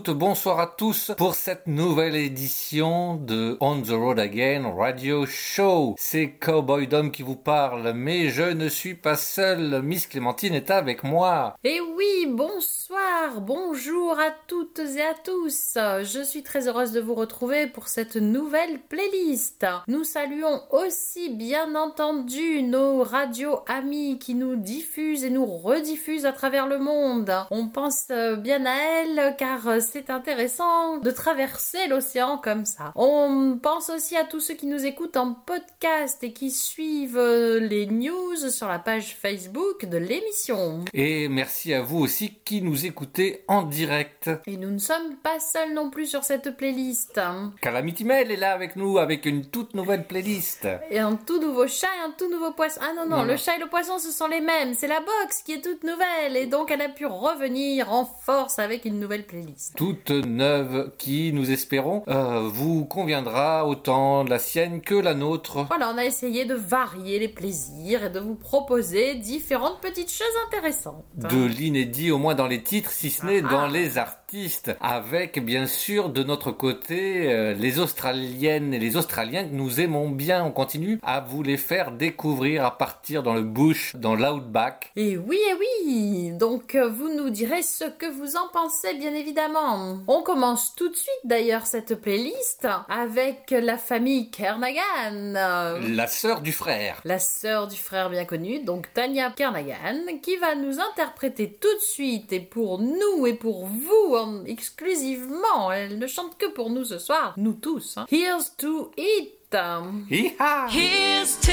bonsoir à tous pour cette nouvelle édition de On the Road Again Radio Show. C'est Cowboy Dom qui vous parle, mais je ne suis pas seul. Miss Clémentine est avec moi. Et oui, bonsoir, bonjour à toutes et à tous. Je suis très heureuse de vous retrouver pour cette nouvelle playlist. Nous saluons aussi bien entendu nos radios amis qui nous diffusent et nous rediffusent à travers le monde. On pense bien à elles car c'est intéressant de traverser l'océan comme ça. On pense aussi à tous ceux qui nous écoutent en podcast et qui suivent les news sur la page Facebook de l'émission. Et merci à vous aussi qui nous écoutez en direct. Et nous ne sommes pas seuls non plus sur cette playlist. Calamity Mail est là avec nous avec une toute nouvelle playlist. Et un tout nouveau chat et un tout nouveau poisson. Ah non, non, Non, le non. chat et le poisson ce sont les mêmes. C'est la box qui est toute nouvelle et donc elle a pu revenir en force avec une nouvelle playlist. Toute neuve qui, nous espérons, euh, vous conviendra autant la sienne que la nôtre. Voilà, on a essayé de varier les plaisirs et de vous proposer différentes petites choses intéressantes. De l'inédit, au moins dans les titres, si ce n'est Ah. dans les artistes, avec bien sûr de notre côté euh, les Australiennes et les Australiens que nous aimons bien. On continue à vous les faire découvrir à partir dans le bush, dans l'outback. Et oui, et oui Donc euh, vous nous direz ce que vous en pensez, bien évidemment. On commence tout de suite d'ailleurs cette playlist avec la famille Kernagan. La sœur du frère. la sœur du frère bien connu, donc Tanya Kernagan, qui va nous interpréter tout de suite et pour nous et pour vous en- exclusivement. Elle ne chante que pour nous ce soir, nous tous. hein. Here's to it. Hi-ha Here's to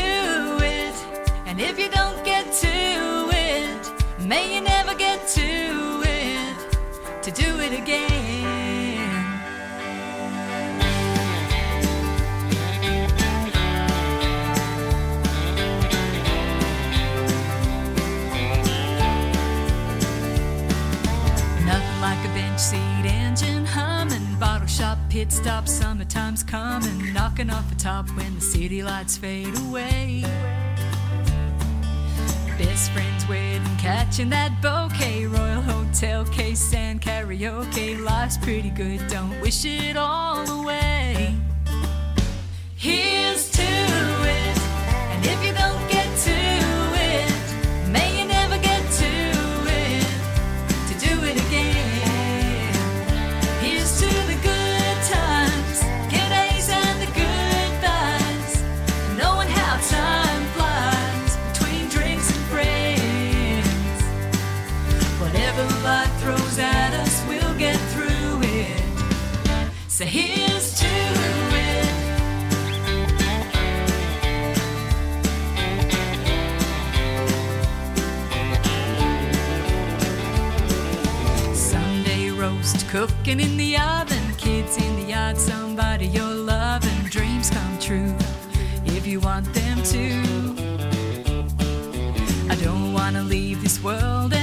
it, and if you don't get to it, may you never get to it to do it again. Shop pit stop, summertime's coming, knocking off the top when the city lights fade away. Best friends wedding, catching that bouquet, Royal Hotel case and karaoke. Life's pretty good, don't wish it all away. Here's cooking in the oven, kids in the yard, somebody you're loving, dreams come true if you want them to. I don't wanna leave this world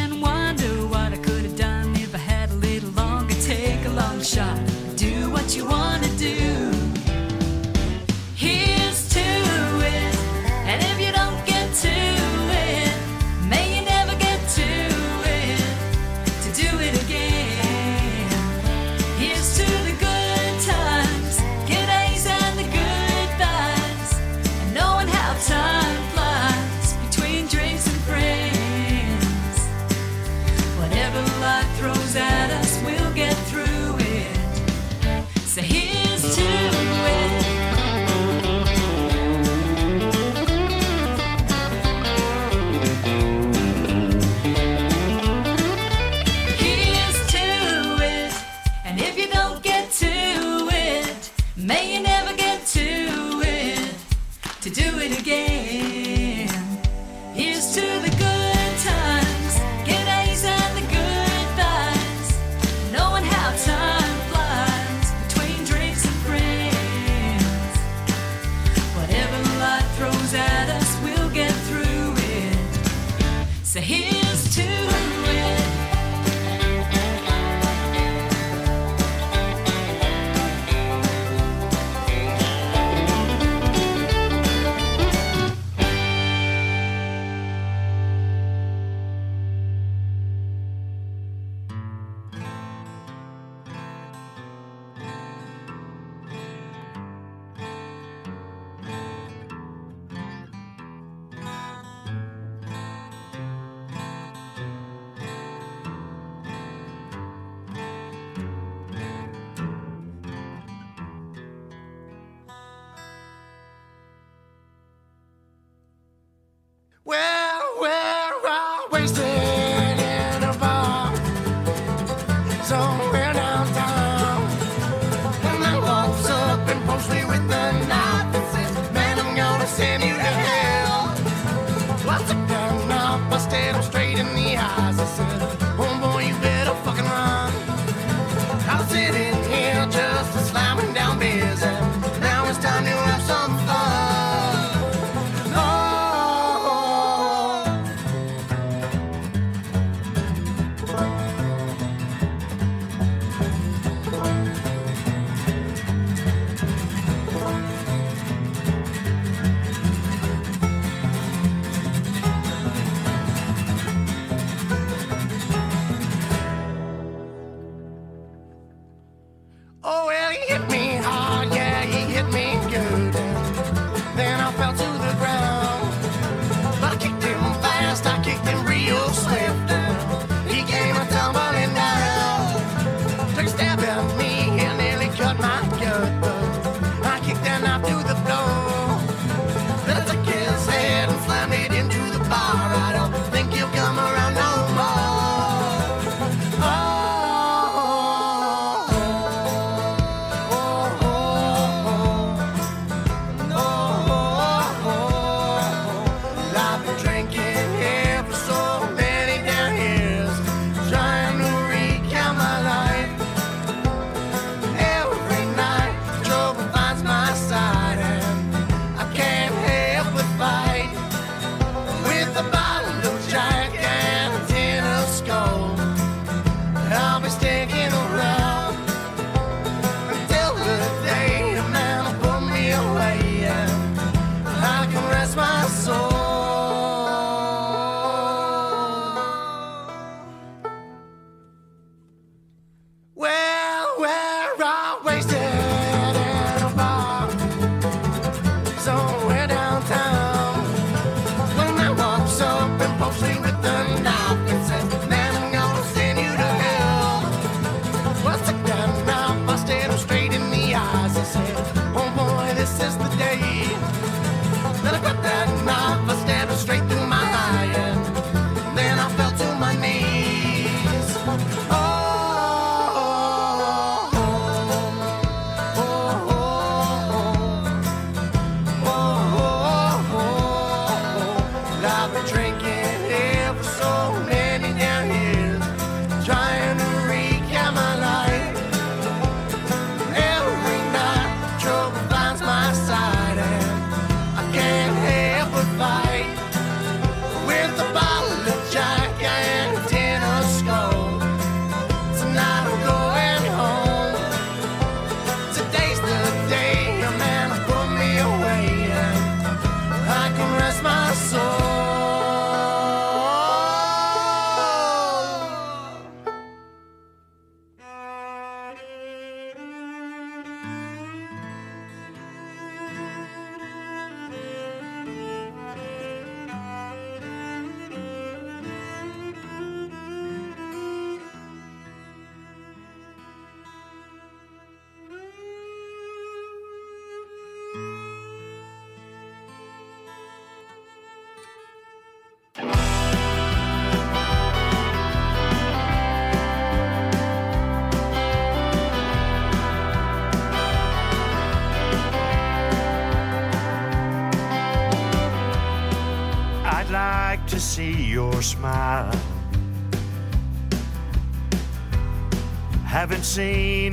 seen.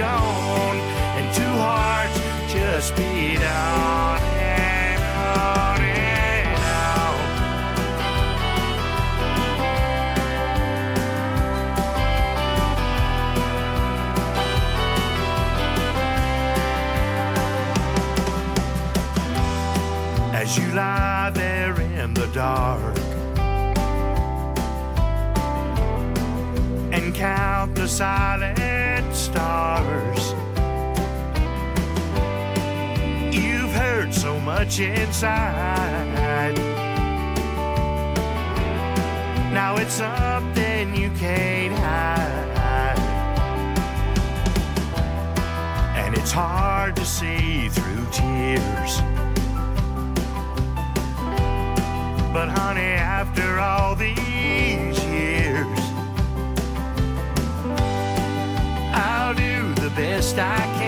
gone and two hearts just beat out and on and out. As you lie there in the dark. and Count the silence stars. You've heard so much inside. Now it's something you can't hide. And it's hard to see through tears. But honey, after all these best I can.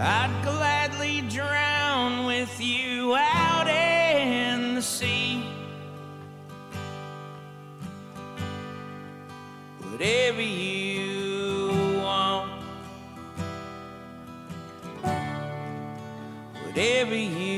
I'd gladly drown with you out in the sea. Whatever you want, whatever you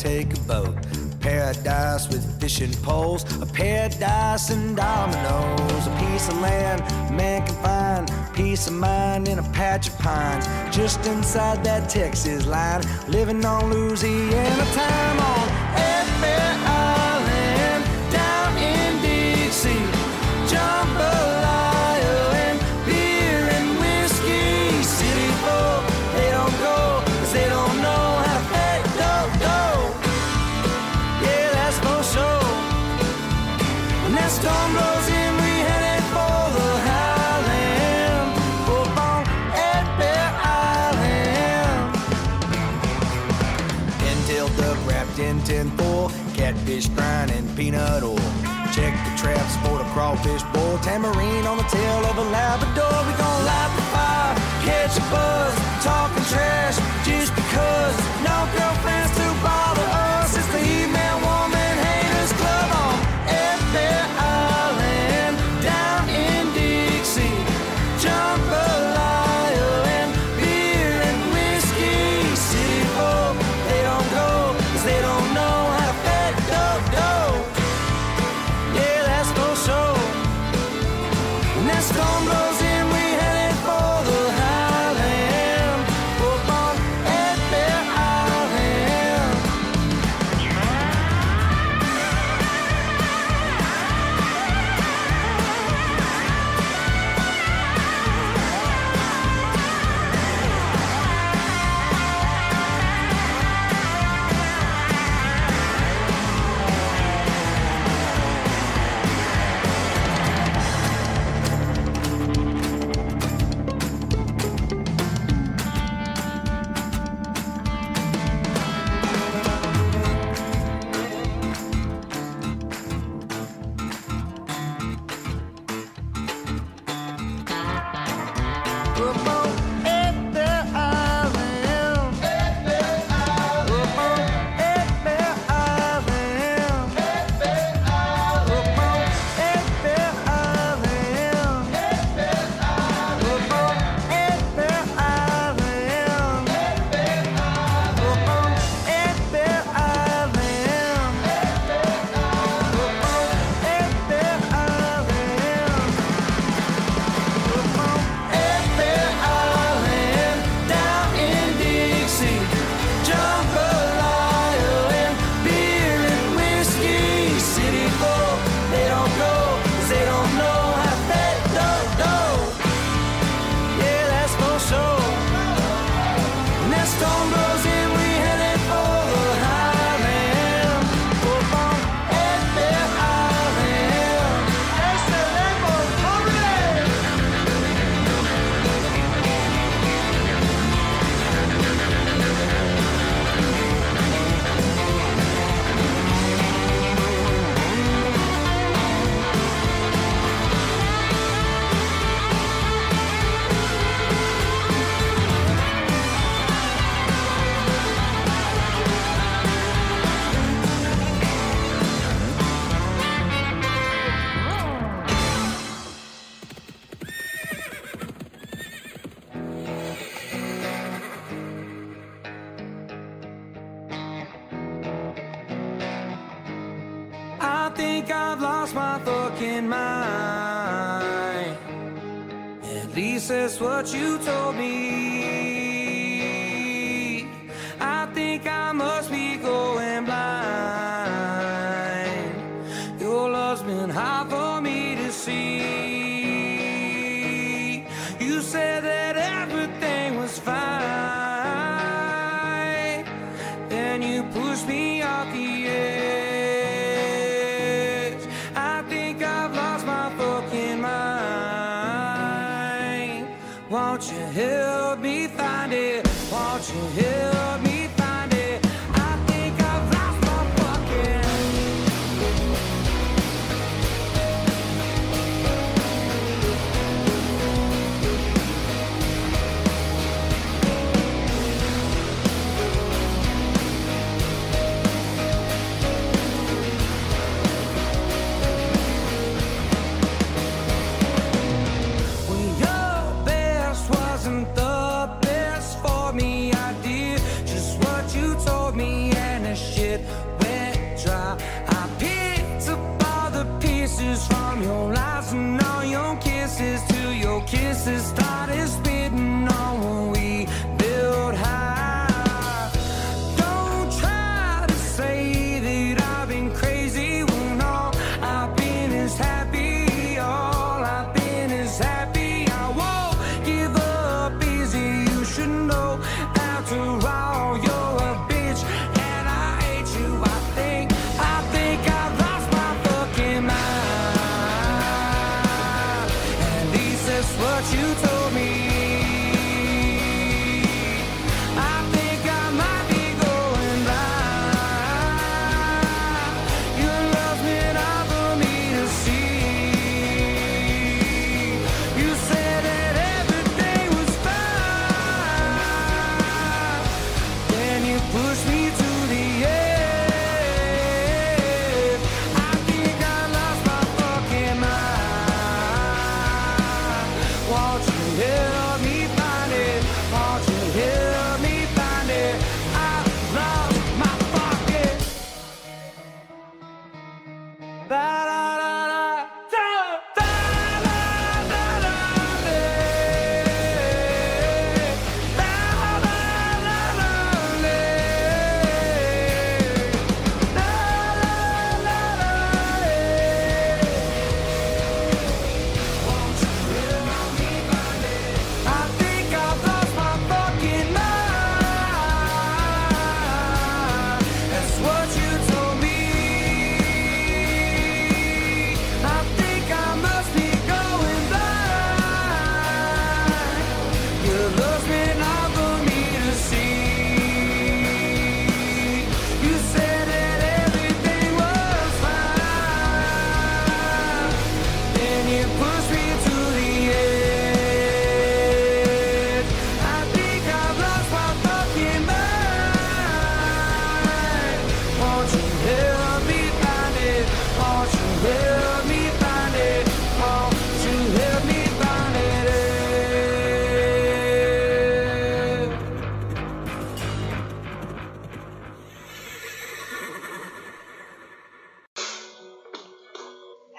take a boat. Paradise with fishing poles, a paradise and dominoes, a piece of land man can find, peace of mind in a patch of pines, just inside that Texas line, living on Louisiana time on goldfish bowl, tamarind on the tail of a Labrador. We gon' light the fire, catch a buzz, talking trash just because.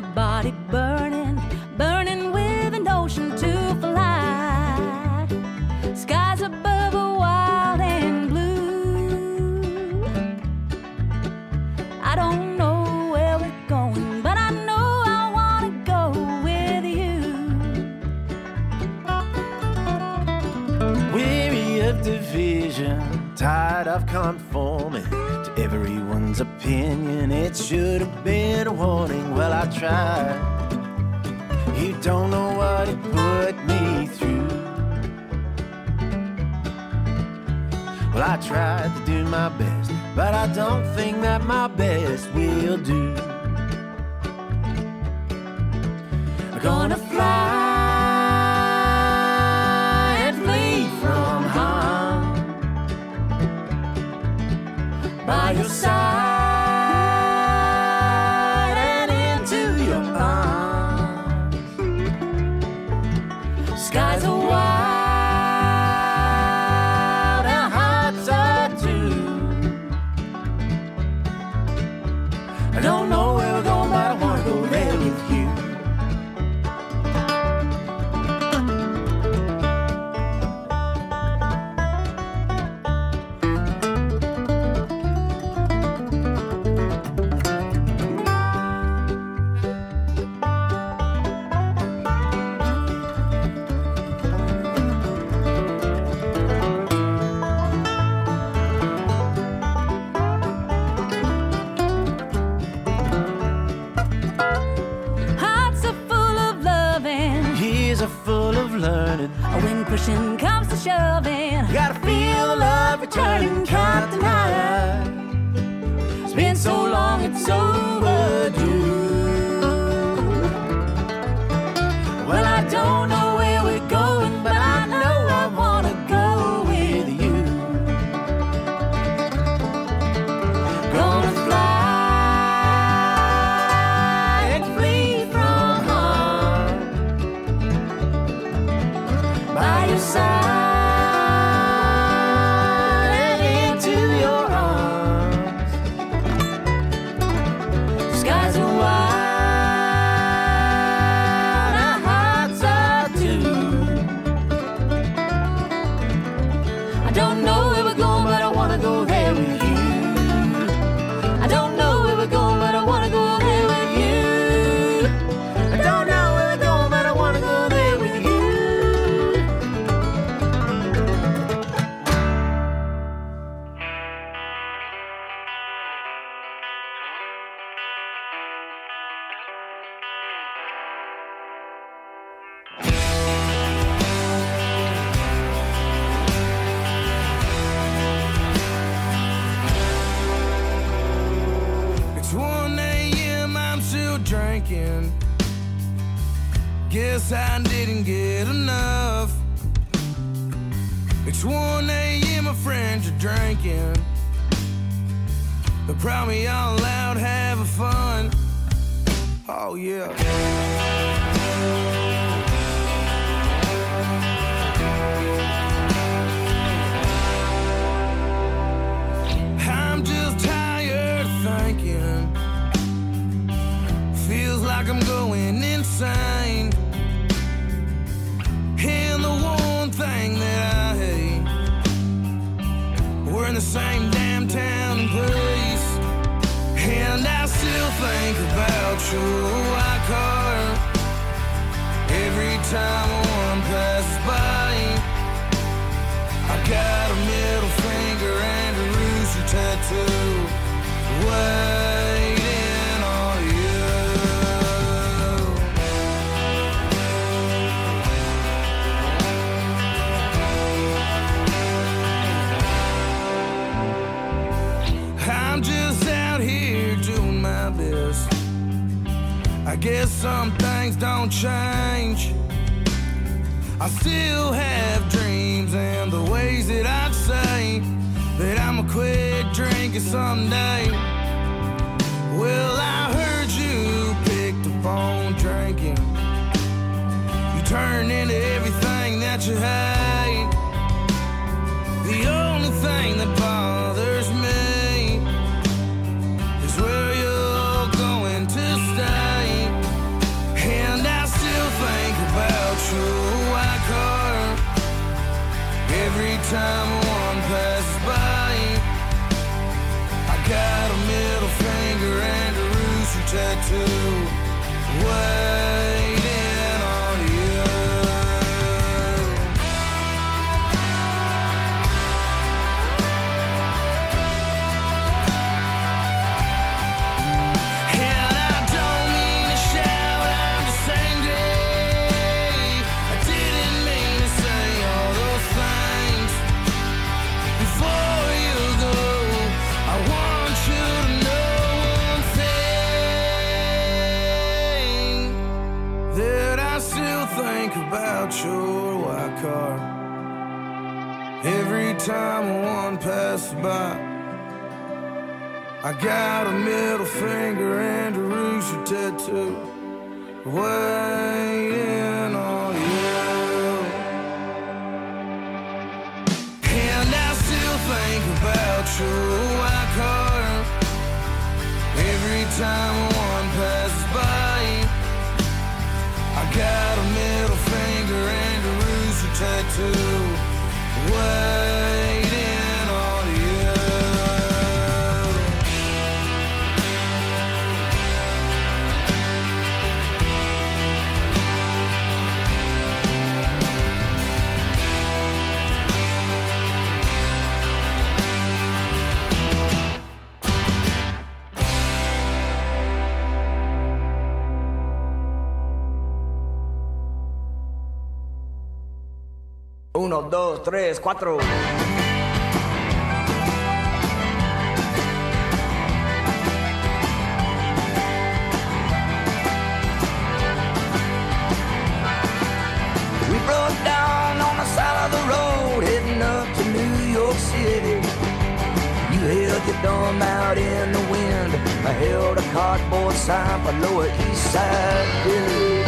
body burning, burning with an ocean to fly. Skies above are wild and blue. I don't know where we're going, but I know I wanna go with you. Weary of division, tired of conforming to every opinion, it should have been a warning. Well, I tried. You don't know what it put me through. Well, I tried to do my best, but I don't think that my best will do. I'm gonna fly. Got a middle finger and a rooster tattoo. Weighing City. You held your thumb out in the wind. I held a cardboard sign for Lower East Side.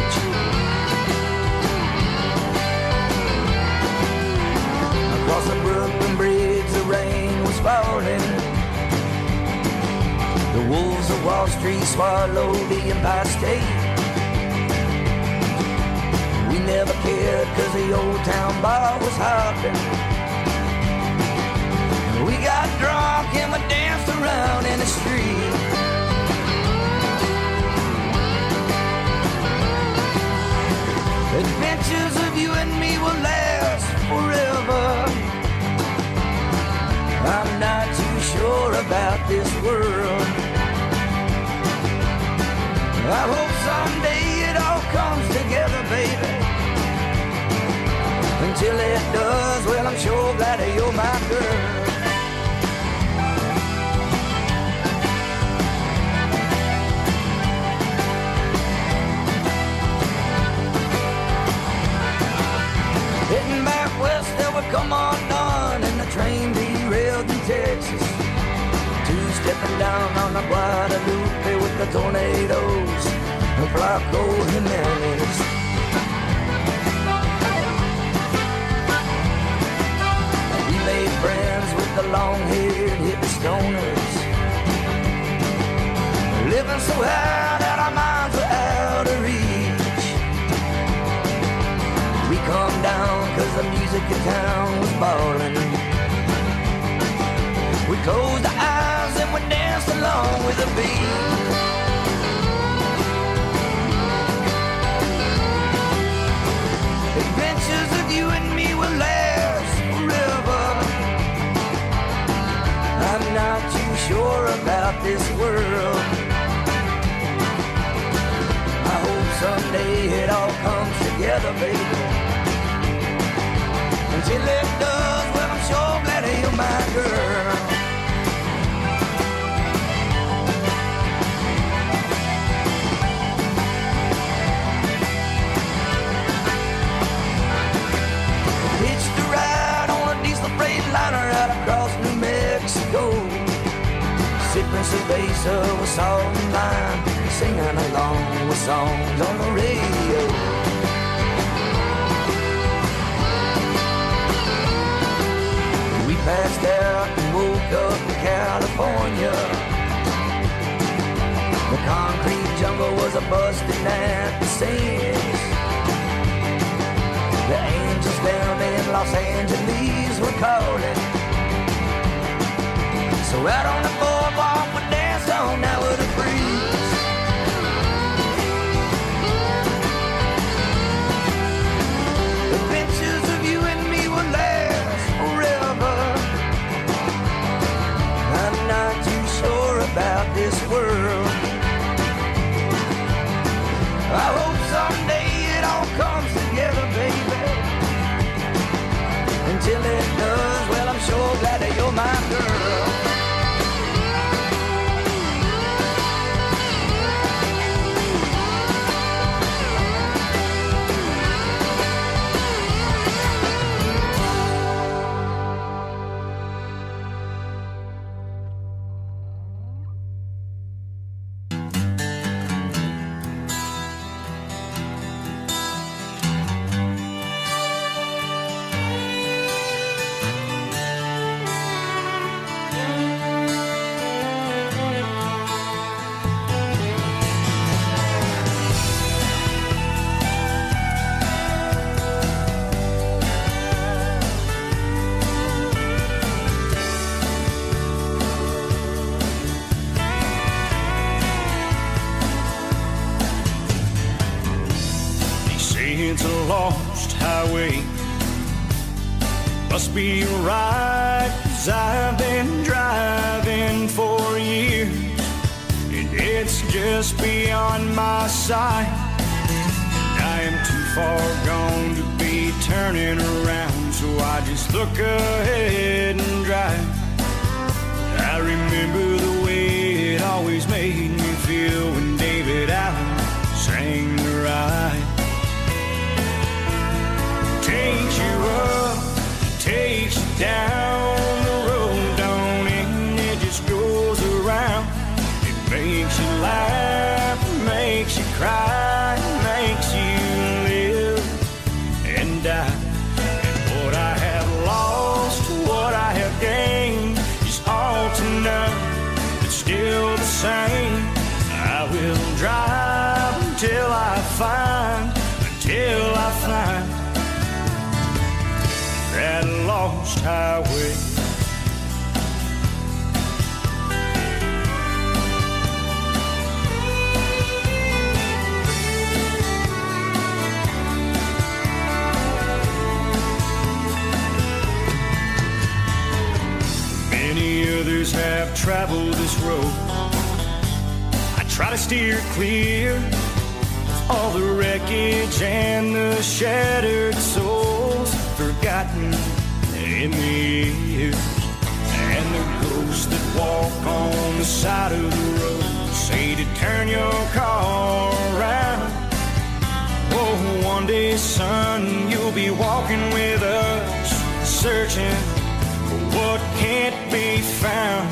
The wolves of Wall Street swallowed the Empire State. We never cared cause the old town bar was hopping. We got drunk and we danced around in the street. Adventures of you and me will last forever. I'm not sure about this world. I hope someday it all comes together, baby. Until it does, well, I'm sure glad you're my girl. Heading back west, there would come on stepping down on the Guadalupe with the Tornados, the Flaco Jimenez. We made friends with the long-haired hippie stoners, living so high that our minds were out of reach. We calmed down cause the music in town was ballin'. We closed our and we danced along with the beat. Adventures of you and me will last forever. I'm not too sure about this world. I hope someday it all comes together, baby. Until it does, well, I'm sure glad you're my girl. Sipping cerveza with salt and lime, singing along with songs on the radio. We passed out and woke up in California. The concrete jungle was a busting at the seams. The angels down in Los Angeles were calling. So out on the boardwalk we danced on now with the breeze. the side of the road say to turn your car around. Oh, one day, son, you'll be walking with us, searching for what can't be found.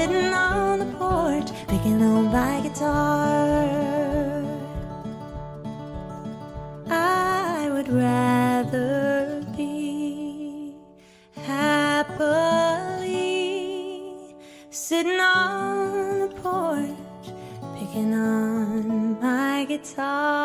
sitting on the porch picking up my guitar. I would rather be happily sitting on the porch picking on my guitar.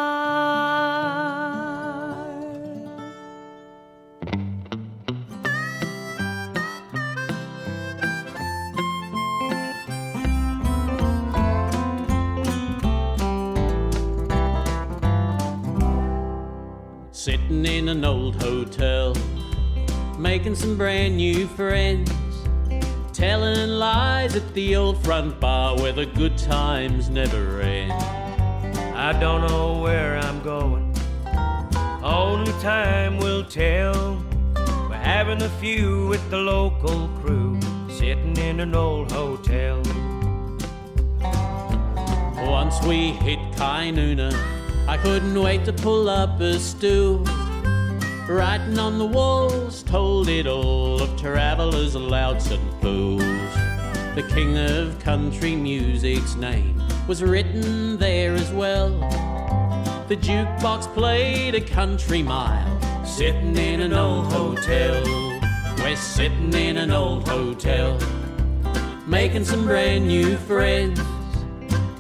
An old hotel, making some brand new friends, telling lies at the old front bar where the good times never end. I don't know where I'm going. Only time will tell. We're having a few with the local crew, sitting in an old hotel. Once we hit Kynuna, I couldn't wait to pull up a stool. Writing on the walls told it all of travelers, louts, and fools. The king of country music's name was written there as well. The jukebox played a country mile, sitting in an old hotel. We're sitting in an old hotel, making some brand new friends.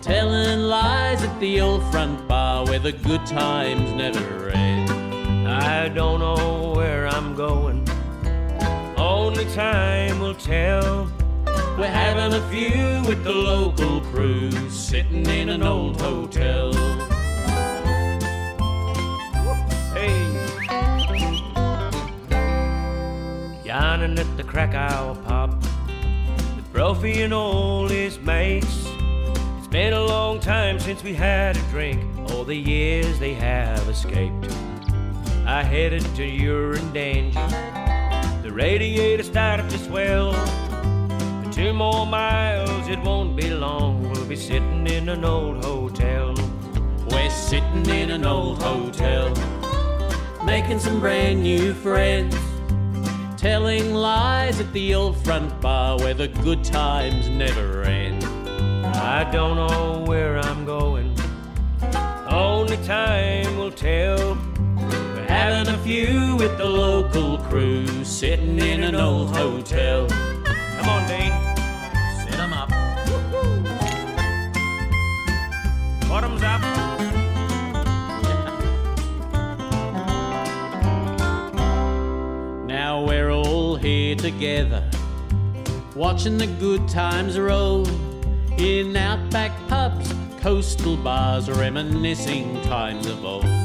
Telling lies at the old front bar where the good times never end. I don't know where I'm going. Only time will tell. We're having a few with the local crew, sitting in an old hotel. Hey. At the Cracow pub with Brophy and all his mates. It's been a long time since we had a drink, all the years they have escaped. I headed to Urandangi. The radiator started to swell. In two more miles, it won't be long. We'll be sitting in an old hotel. We're sitting in an old hotel, making some brand new friends. Telling lies at the old front bar where the good times never end. I don't know where I'm going. Only time will tell. Having a few with the local crew, sitting in an old hotel. Come on, Dean. Set 'em up. Bottoms up. Now we're all here together, watching the good times roll in outback pubs, coastal bars, reminiscing times of old.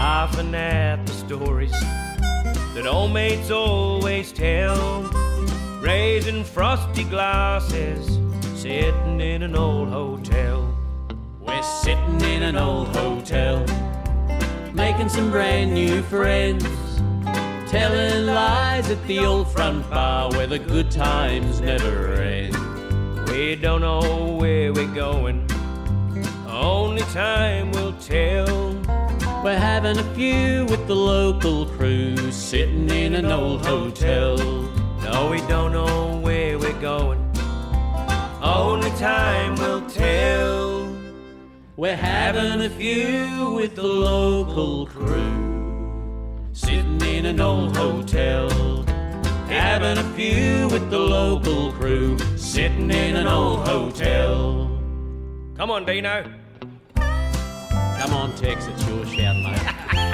Laughing at the stories that old mates always tell. Raising frosty glasses, sitting in an old hotel. We're sitting in an old hotel, making some brand new friends, telling lies at the old front bar where the good times never end. We don't know where we're going, only time will tell. We're having a few with the local crew, sitting in an old hotel. No, we don't know where we're going, only time will tell. We're having a few with the local crew, sitting in an old hotel. Having a few with the local crew, sitting in an old hotel. Come on, Dino. Come on, Tex, it's your shout, mate.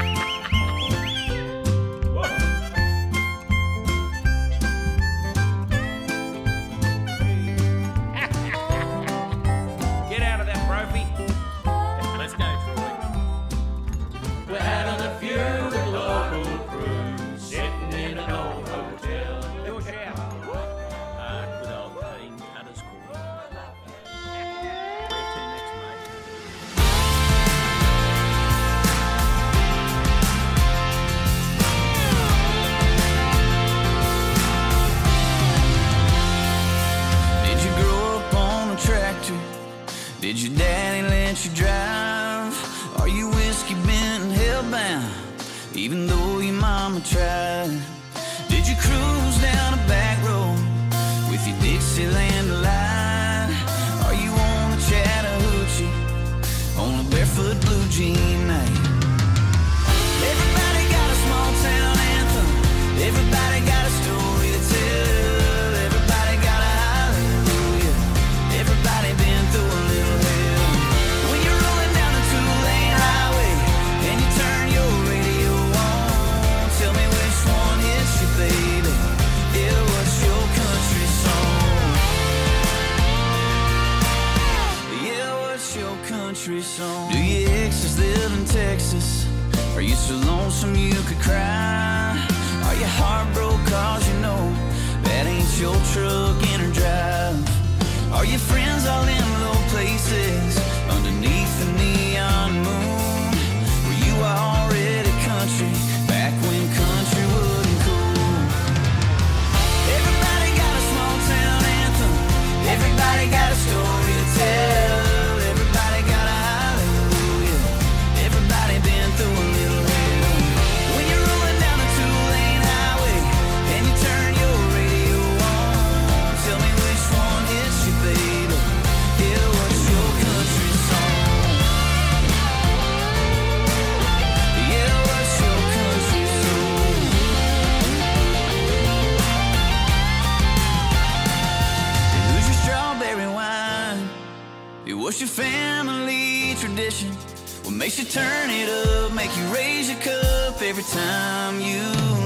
You so lonesome you could cry? Are you heartbroken cause you know that ain't your truck in or drive? Are your friends all in low places Was your family tradition. What makes you turn it up, make you raise your cup every time you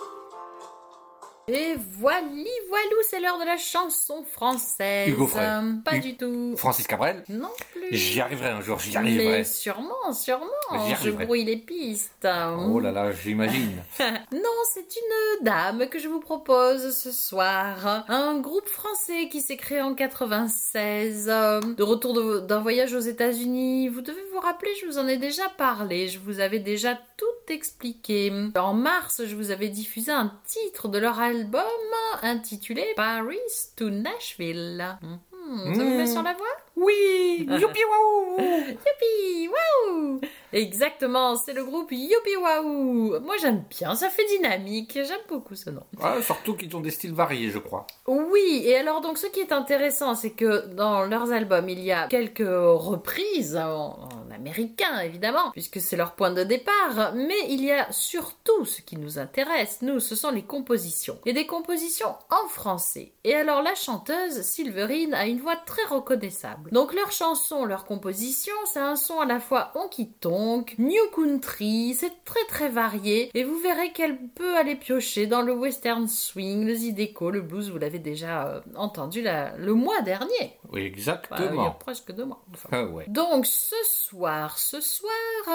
Et voilà, voilou, c'est l'heure de la chanson française. Hugo Frey. Euh, pas Hugo- du tout. Francis Cabrel Non plus. J'y arriverai un jour, j'y Mais arriverai. sûrement, sûrement. J'y Je brouille les pistes. Oh là là, j'imagine. non, c'est une dame que je vous propose ce soir. Un groupe français qui s'est créé en 96, euh, de retour d'un voyage aux États-Unis. Vous devez vous rappeler, je vous en ai déjà parlé, je vous avais déjà tout expliqué. En mars, je vous avais diffusé un titre de leur album intitulé Paris to Nashville. Mhm, Ça vous met Mhm. sur la voie? Oui Youpi waouh Youpi Waouh Exactement, c'est le groupe Youpi Waouh Moi j'aime bien, ça fait dynamique, j'aime beaucoup ce nom. Ah, Surtout qu'ils ont des styles variés, je crois. Oui, et alors donc ce qui est intéressant, c'est que dans leurs albums, il y a quelques reprises en, en américain évidemment, puisque c'est leur point de départ, mais il y a surtout ce qui nous intéresse, nous, ce sont les compositions. Et des compositions en français. Et alors la chanteuse, Silverine, a une voix très reconnaissable. Donc leurs chansons, leurs compositions, c'est un son à la fois honky-tonk, new country, c'est très très varié, et vous verrez qu'elle peut aller piocher dans le western swing, le zydeco, le blues, vous l'avez déjà euh, entendu la- le mois dernier. Oui, Bah, il y a exactement. presque deux mois. Enfin, Ah ouais. donc ce soir, ce soir,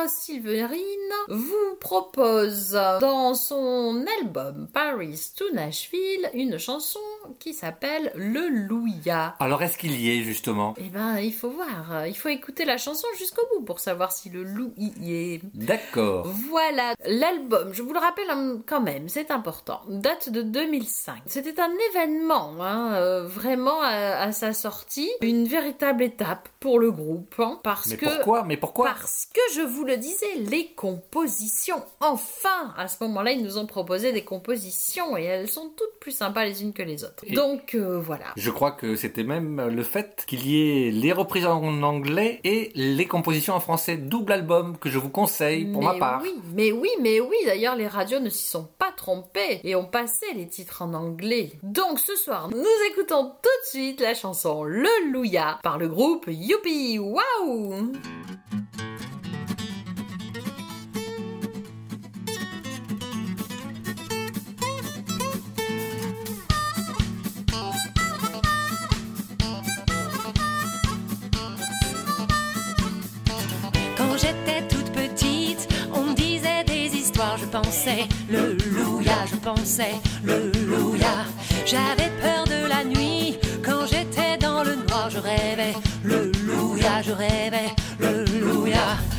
Silverine vous propose dans son album Paris to Nashville une chanson qui s'appelle Le Louia. Alors, est-ce qu'il y est, justement? Eh ben, il faut voir, il faut écouter la chanson jusqu'au bout pour savoir si le loup y est. D'accord. Voilà, l'album, je vous le rappelle hum, quand même, c'est important, date de 2005. C'était un événement, hein, euh, vraiment à, à sa sortie, une véritable étape pour le groupe, hein, parce Mais que... pourquoi? Mais pourquoi Parce que je vous le disais, les compositions. Enfin, à ce moment-là, ils nous ont proposé des compositions et elles sont toutes plus sympas les unes que les autres. Et- Donc euh, voilà. Je crois que c'était même le fait qu'il y ait les reprises en anglais et les compositions en français. Double album que je vous conseille pour mais ma part. Oui, mais oui, mais oui. D'ailleurs, les radios ne s'y sont pas trompées et ont passé les titres en anglais. Donc ce soir, nous écoutons tout de suite la chanson Le Louia par le groupe Youpi Waouh Quand j'étais toute petite, on me disait des histoires, je pensais le louia, je pensais le louia. J'avais peur de la nuit, quand j'étais dans le noir, je rêvais le louia, je rêvais le louia.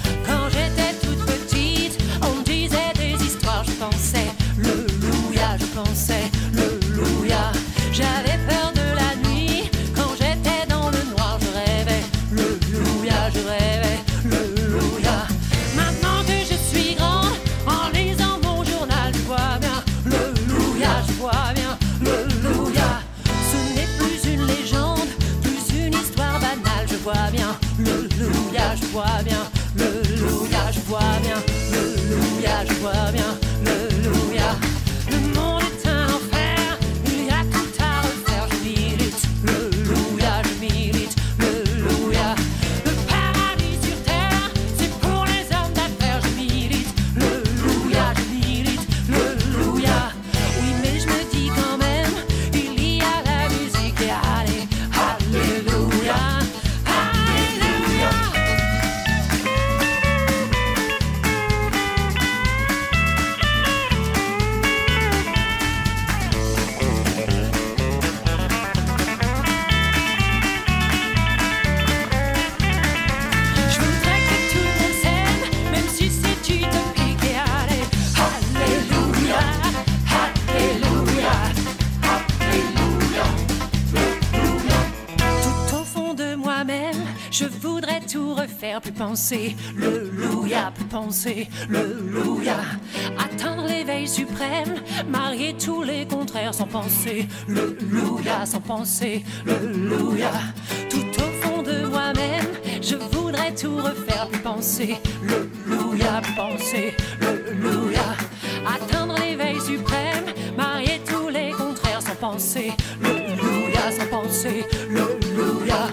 Penser le louia, penser le louia. Atteindre l'éveil suprême, marier tous les contraires sans penser le louia, sans penser le louia. Tout au fond de moi-même, je voudrais tout refaire, plus penser le louia, penser le louia. Atteindre l'éveil suprême, marier tous les contraires sans penser le louia, sans penser le louia.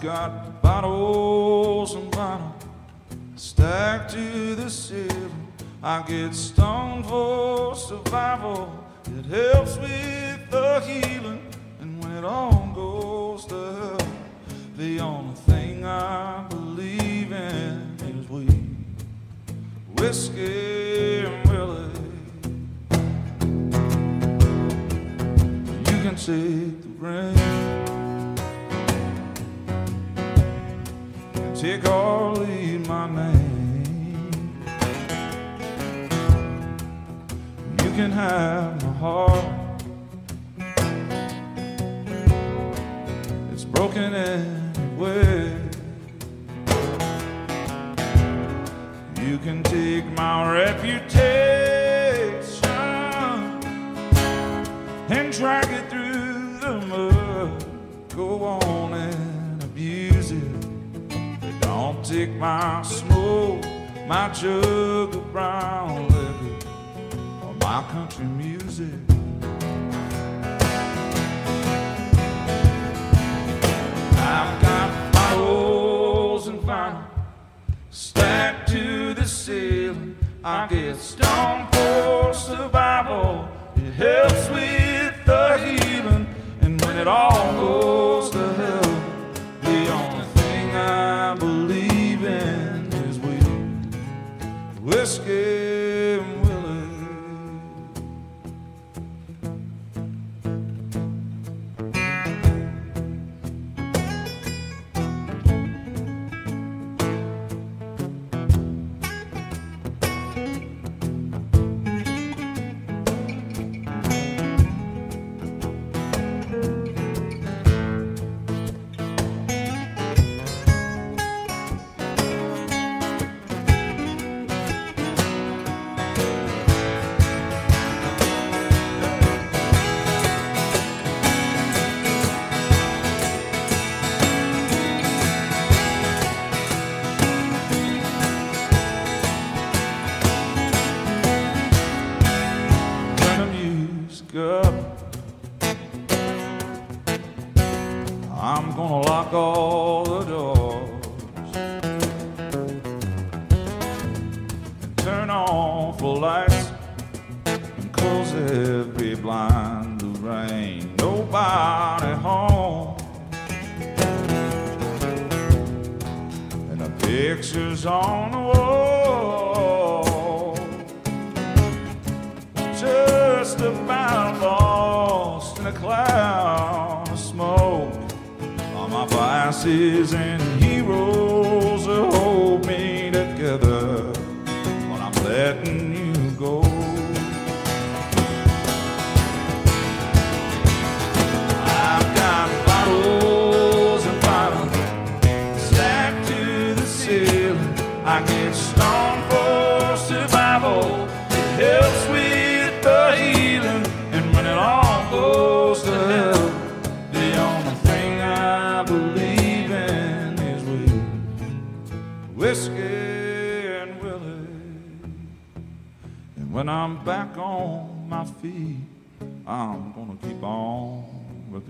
Got bottles and bottles stacked to the ceiling. I get stoned for survival. It helps with the healing. And when it all goes to hell, the only thing I believe in is weed, whiskey, and Willie. You can take the rain, My heart. It's broken anyway. You can take my reputation and drag it through the mud. Go on and abuse it. But don't take my smoke, my jug of brown liquor, or my music. I've got bottles and vinyl stacked to the ceiling. I get stoned for survival. It helps with the healing. And when it all goes to hell, the only thing I believe in is weed, whiskey,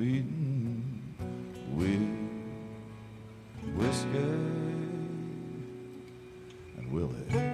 repeating with whiskey and Willie.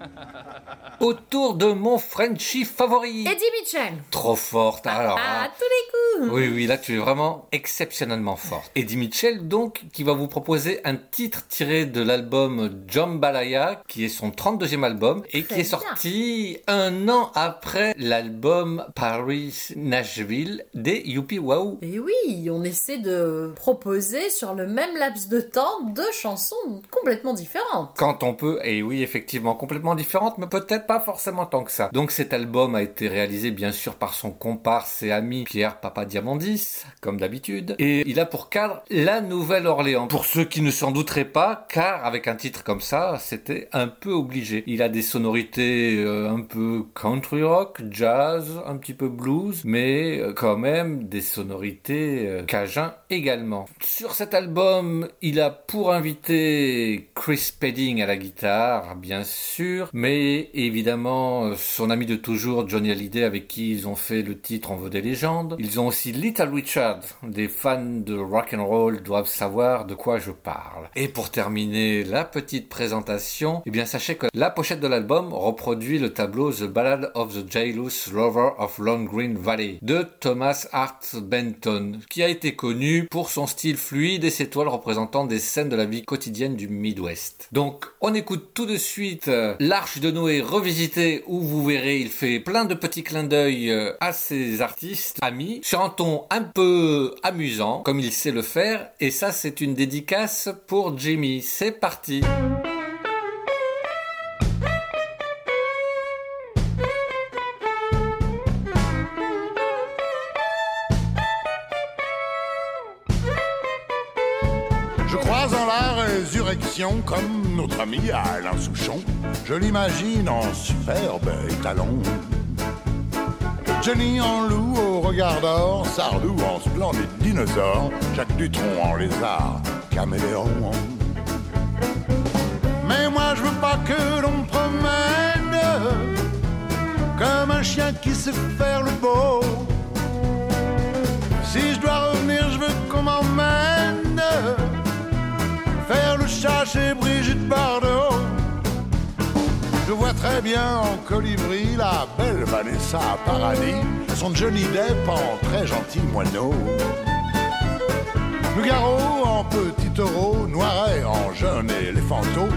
Autour de mon Frenchie favori. Eddie Mitchell. Trop forte. Alors, À hein. tous les coups. Oui, oui, là tu es vraiment exceptionnellement forte. Eddie Mitchell, donc, qui va vous proposer un titre tiré de l'album Jambalaya, qui est son 32e album, et Très qui est bien. sorti un an après l'album Paris Nashville des Youpi Wow. Et oui, on essaie de proposer sur le même laps de temps deux chansons complètement différentes. Quand on peut, et oui, effectivement, complètement différente, mais peut-être pas forcément tant que ça. Donc cet album a été réalisé bien sûr par son comparse et ami Pierre Papadimoulis Diamandis, comme d'habitude, et il a pour cadre la Nouvelle-Orléans. Pour ceux qui ne s'en douteraient pas, car avec un titre comme ça, c'était un peu obligé. Il a des sonorités euh, un peu country rock, jazz, un petit peu blues, mais euh, quand même des sonorités euh, cajun également. Sur cet album, il a pour invité Chris Pedding à la guitare, bien sûr, mais évidemment son ami de toujours Johnny Hallyday avec qui ils ont fait le titre On veut des légendes. Ils ont aussi Little Richard. Des fans de rock and roll doivent savoir de quoi je parle. Et pour terminer la petite présentation, eh bien sachez que la pochette de l'album reproduit le tableau The Ballad of the Jailous Lover of Long Green Valley de Thomas Hart Benton, qui a été connu pour son style fluide et ses toiles représentant des scènes de la vie quotidienne du Midwest. Donc on écoute tout de suite euh, l'Arche de Noé revisité où vous verrez il fait plein de petits clins d'œil euh, à ses artistes amis un ton un peu amusant comme il sait le faire et ça c'est une dédicace pour Jimmy. C'est parti. Je crois en la résurrection comme notre ami Alain Souchon. Je l'imagine en superbe étalon. Johnny en loup regard Sardou en splendide dinosaure, Jacques Dutronc en lézard, caméléon. Mais moi je veux pas que l'on me promène comme un chien qui sait faire le beau. Si je dois revenir, je veux qu'on m'emmène faire le chat chez Brigitte Bardot. Je vois très bien en colibri la belle Vanessa Paradis, son Johnny Depp en très gentil moineau. Nougaro en petit taureau, Noiret en jeune éléphanteau,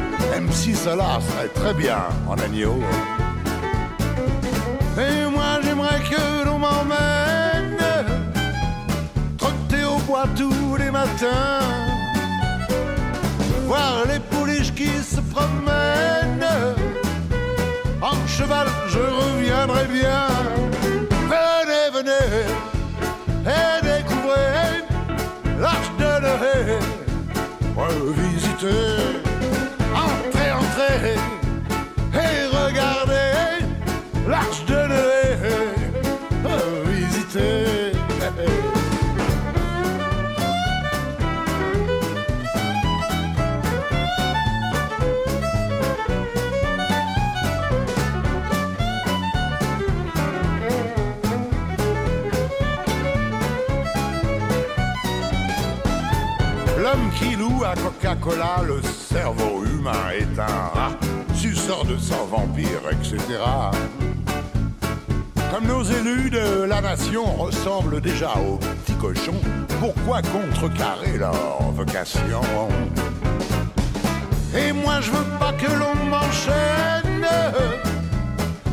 MC Sola serait très bien en agneau. Et moi j'aimerais que l'on m'emmène trotter au bois tous les matins, voir les pouliches qui se promènent. En cheval, je reviendrai bien. Venez, venez, et découvrez l'arche de Noé. Revisitez, à Coca-Cola, le cerveau humain est un rat, suceur de sang vampire, etc. Comme nos élus de la nation ressemblent déjà aux petits cochons, pourquoi contrecarrer leur vocation? Et moi je veux pas que l'on m'enchaîne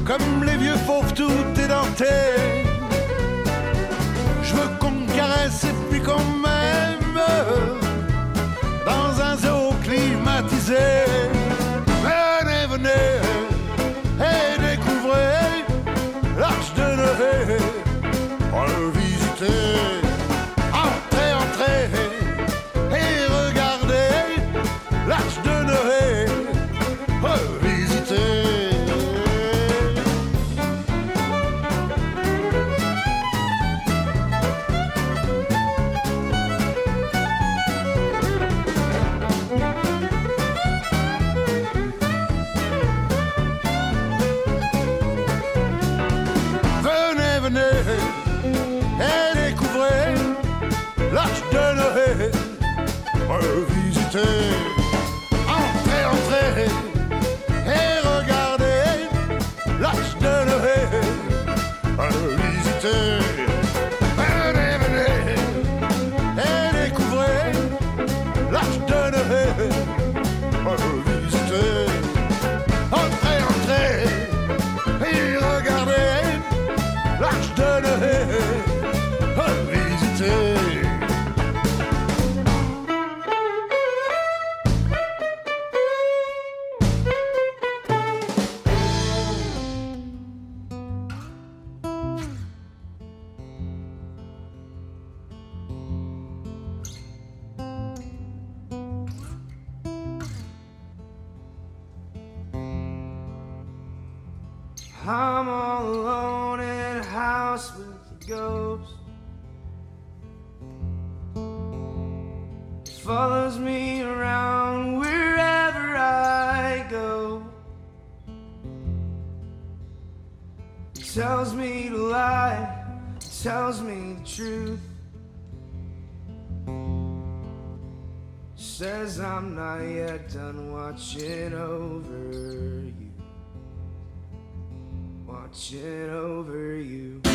comme les vieux fauves tout édentés. Je veux qu'on me caresse et puis qu'on m'aime dans un zoo climatisé. Venez, watching over you. Watching over you.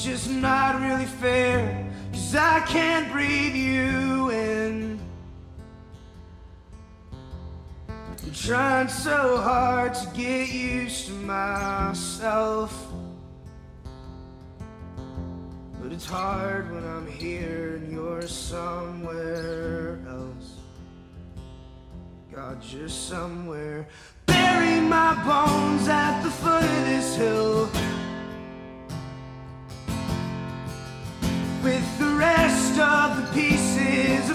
It's just not really fair, cause I can't breathe you in. I'm trying so hard to get used to myself. But it's hard when I'm here and you're somewhere else. God, you're somewhere. Bury my bones at the foot of this hill. The pieces a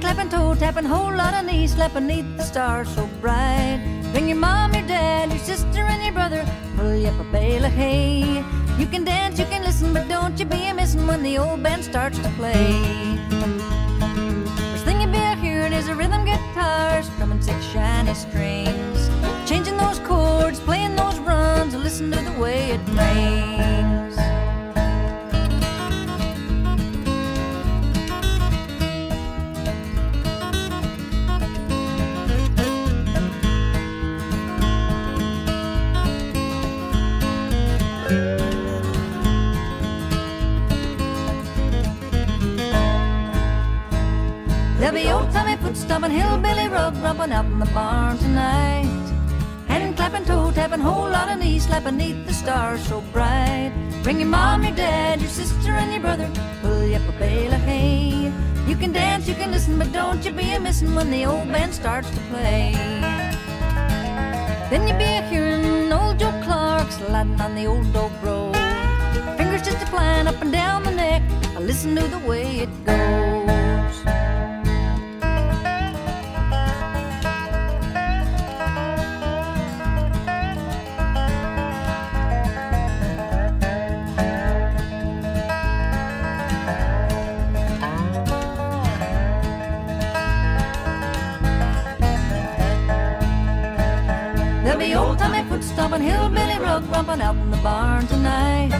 Clapping, toe tapping, whole lot of knees slapping neath the stars so bright. Bring your mom, your dad, your sister, and your brother. Pull you up a bale of hay. You can dance, you can listen, but don't you be a missing when the old band starts to play. First thing you be hearing is a rhythm guitar strumming six shiny strings. Changing those chords, playing those runs, listen to the way it rings. Foot stomping, hillbilly rug rumping out in the barn tonight. Hand clapping, toe tapping, whole lot of knees slapping neath the stars so bright. Bring your mom, your dad, your sister, and your brother. Pull you up a bale of hay. You can dance, you can listen, but don't you be a missing when the old band starts to play. Then you be a hearing old Joe Clark sliding on the old dobro. Fingers just a flying up and down the neck. I listen to the way it goes. Hillbilly rug out in the barn tonight.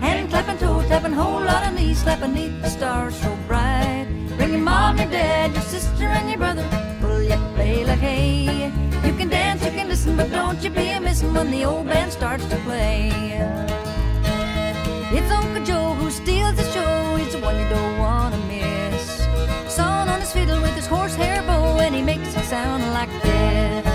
Hand clapping, toe tapping, whole lot of knees slapping neath the stars so bright. Bring your mom, your dad, your sister, and your brother. Pull you up a bale hay. You can dance, you can listen, but don't you be a missing when the old band starts to play. It's Uncle Joe who steals the show. He's the one you don't want to miss. Sawing on his fiddle with his horsehair bow, and he makes it sound like this.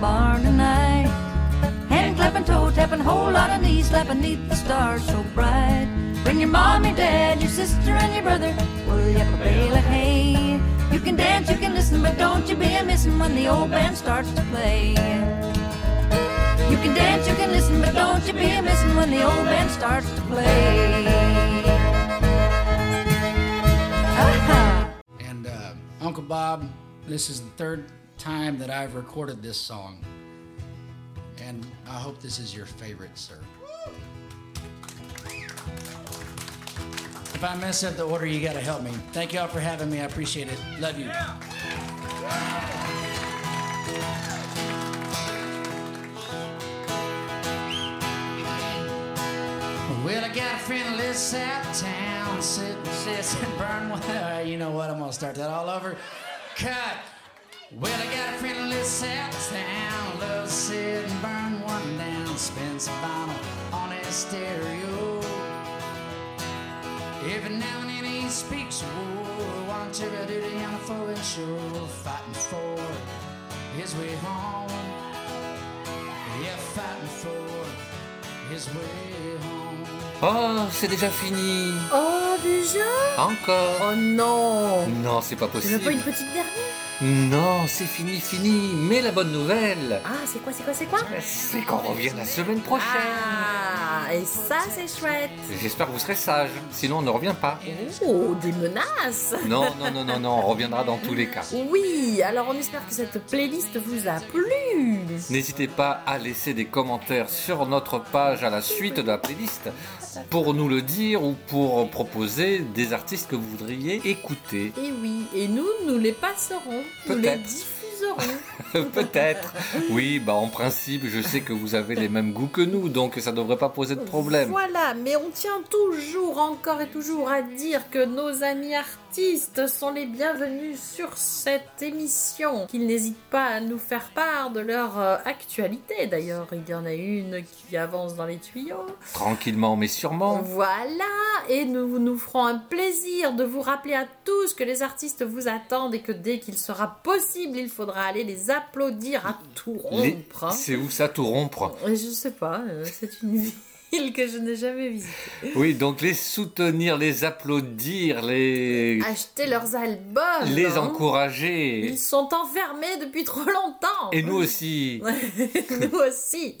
Barn tonight. Hand clapping, toe tapping, whole lot of knees slapping neath the stars so bright. Bring your mom, your dad, your sister, and your brother. Pull you a bale of hay. You can dance, you can listen, but don't you be a missing when the old band starts to play. You can dance, you can listen, but don't you be a missing when the old band starts to play. And uh, Uncle Bob, this is the third time that I've recorded this song. And I hope this is your favorite, sir. If I mess up the order, you gotta help me. Thank y'all for having me. I appreciate it. Love you. Well, I got a friend who lives out of town, sit, sits and burn. Uh, you know what? I'm gonna start that all over. Cut. Well, I got a friend who lives out of town, loves to sit and burn one down, spins a vinyl on his stereo. Every now and then he speaks a war, one to a duty on a foreign shore, fighting for his way home. Yeah, fighting for his way home. Oh, c'est déjà fini. Oh, déjà? Encore. Oh non Non, c'est pas Tu veux pas une possible. petite dernière? Non, c'est fini, fini. Mais la bonne nouvelle, Ah, c'est quoi, c'est quoi, c'est quoi c'est qu'on revient la semaine prochaine. Ah, et ça, c'est chouette J'espère que vous serez sages. Sinon, on ne revient pas. Oh, des menaces Non, non, non, non, non, on reviendra dans tous les cas. Oui, alors on espère que cette playlist vous a plu. N'hésitez pas à laisser des commentaires sur notre page à la suite de la playlist pour nous le dire ou pour proposer des artistes que vous voudriez écouter. Et oui, et nous, nous les passerons, Peut-être. diffuserons. Peut-être. Oui, bah en principe, je sais que vous avez les mêmes goûts que nous, donc ça devrait pas poser de problème. Voilà, mais on tient toujours, encore et toujours à dire que nos amis artistes sont les bienvenus sur cette émission, qu'ils n'hésitent pas à nous faire part de leur euh, actualité. D'ailleurs, il y en a une qui avance dans les tuyaux. Tranquillement, mais sûrement. Voilà, et nous nous ferons un plaisir de vous rappeler à tous que les artistes vous attendent et que dès qu'il sera possible, il faudra aller les applaudir à tout Les- rompre. hein. C'est où ça tout rompre? Je sais pas, euh, c'est une que je n'ai jamais visitée. Oui, donc les soutenir, les applaudir, les, Acheter leurs albums. les hein. encourager. Ils sont enfermés depuis trop longtemps. Et nous aussi. nous aussi.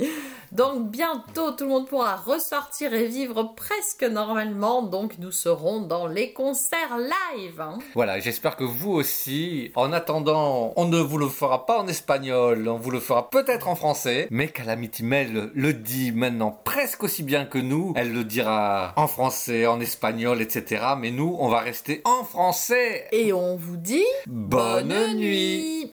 Donc bientôt tout le monde pourra ressortir et vivre presque normalement. Donc nous serons dans les concerts live. hein. Voilà, j'espère que vous aussi. En attendant, on ne vous le fera pas en espagnol, on vous le fera peut-être en français, mais Calamity Mel le dit maintenant presque aussi bien que nous. Elle le dira en français, en espagnol, etc. Mais nous, on va rester en français. Et on vous dit Bonne nuit.